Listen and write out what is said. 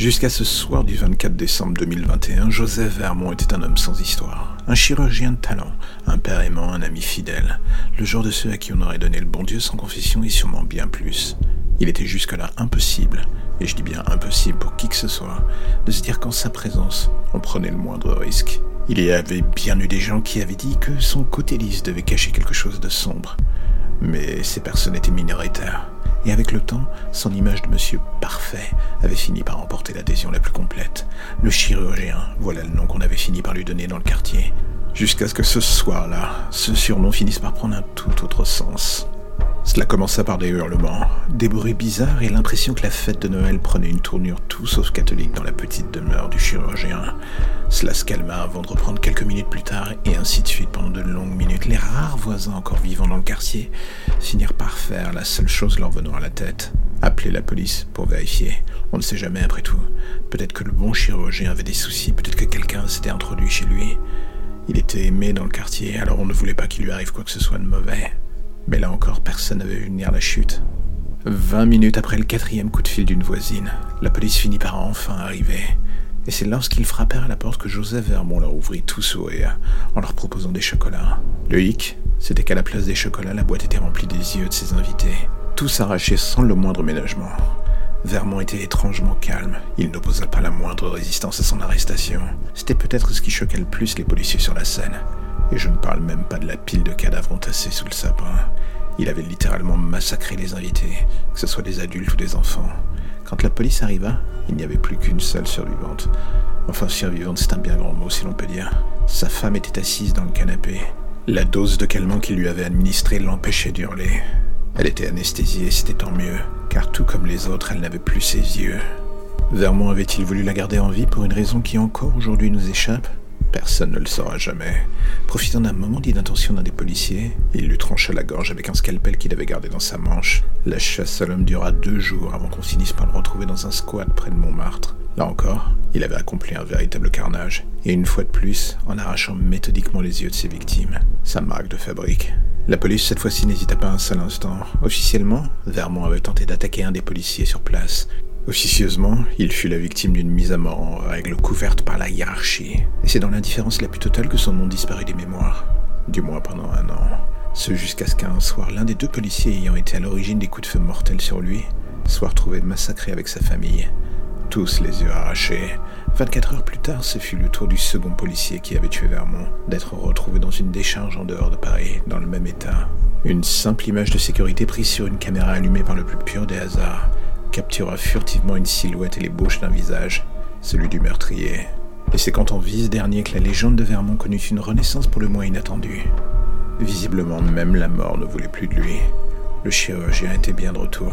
Jusqu'à ce soir du 24 décembre 2021, Joseph Vermont était un homme sans histoire. Un chirurgien de talent, un père aimant, un ami fidèle. Le genre de ceux à qui on aurait donné le bon Dieu sans confession et sûrement bien plus. Il était jusque-là impossible, et je dis bien impossible pour qui que ce soit, de se dire qu'en sa présence, on prenait le moindre risque. Il y avait bien eu des gens qui avaient dit que son côté lisse devait cacher quelque chose de sombre. Mais ces personnes étaient minoritaires et avec le temps, son image de monsieur parfait avait fini par emporter l'adhésion la plus complète. Le chirurgien, voilà le nom qu'on avait fini par lui donner dans le quartier. Jusqu'à ce que ce soir-là, ce surnom finisse par prendre un tout autre sens. Cela commença par des hurlements, des bruits bizarres et l'impression que la fête de Noël prenait une tournure tout sauf catholique dans la petite demeure du chirurgien. Cela se calma avant de reprendre quelques minutes plus tard, et ainsi de suite pendant de longues minutes. Les rares voisins encore vivants dans le quartier finirent par faire la seule chose leur venant à la tête. Appeler la police pour vérifier. On ne sait jamais après tout. Peut-être que le bon chirurgien avait des soucis, peut-être que quelqu'un s'était introduit chez lui. Il était aimé dans le quartier, alors on ne voulait pas qu'il lui arrive quoi que ce soit de mauvais. Mais là encore, personne n'avait vu venir la chute. Vingt minutes après le quatrième coup de fil d'une voisine, la police finit par enfin arriver. Et c'est lorsqu'ils frappèrent à la porte que Joseph Vermont leur ouvrit tout sourire en leur proposant des chocolats. Le hic, c'était qu'à la place des chocolats, la boîte était remplie des yeux de ses invités, tous arrachés sans le moindre ménagement. Vermont était étrangement calme. Il n'opposa pas la moindre résistance à son arrestation. C'était peut-être ce qui choquait le plus les policiers sur la scène. Et je ne parle même pas de la pile de cadavres entassés sous le sapin. Il avait littéralement massacré les invités, que ce soit des adultes ou des enfants. Quand la police arriva, il n'y avait plus qu'une seule survivante. Enfin, survivante, c'est un bien grand mot si l'on peut dire. Sa femme était assise dans le canapé. La dose de calmant qu'il lui avait administrée l'empêchait d'hurler. Elle était anesthésiée, c'était tant mieux, car tout comme les autres, elle n'avait plus ses yeux. Vermont avait-il voulu la garder en vie pour une raison qui encore aujourd'hui nous échappe? Personne ne le saura jamais. Profitant d'un moment d'inattention d'un des policiers, il lui trancha la gorge avec un scalpel qu'il avait gardé dans sa manche. La chasse à l'homme dura deux jours avant qu'on finisse par le retrouver dans un squat près de Montmartre. Là encore, il avait accompli un véritable carnage, et une fois de plus, en arrachant méthodiquement les yeux de ses victimes. Sa marque de fabrique. La police, cette fois-ci, n'hésita pas un seul instant. Officiellement, Vermont avait tenté d'attaquer un des policiers sur place, Officieusement, il fut la victime d'une mise à mort en règle couverte par la hiérarchie. Et c'est dans l'indifférence la plus totale que son nom disparut des mémoires. Du moins pendant un an. Ce jusqu'à ce qu'un soir, l'un des deux policiers ayant été à l'origine des coups de feu mortels sur lui, soit retrouvé massacré avec sa famille. Tous les yeux arrachés. 24 heures plus tard, ce fut le tour du second policier qui avait tué Vermont d'être retrouvé dans une décharge en dehors de Paris, dans le même état. Une simple image de sécurité prise sur une caméra allumée par le plus pur des hasards captura furtivement une silhouette et l'ébauche d'un visage, celui du meurtrier. Et c'est quand on vit ce dernier que la légende de Vermont connut une renaissance pour le moins inattendue. Visiblement, même la mort ne voulait plus de lui. Le chirurgien était bien de retour.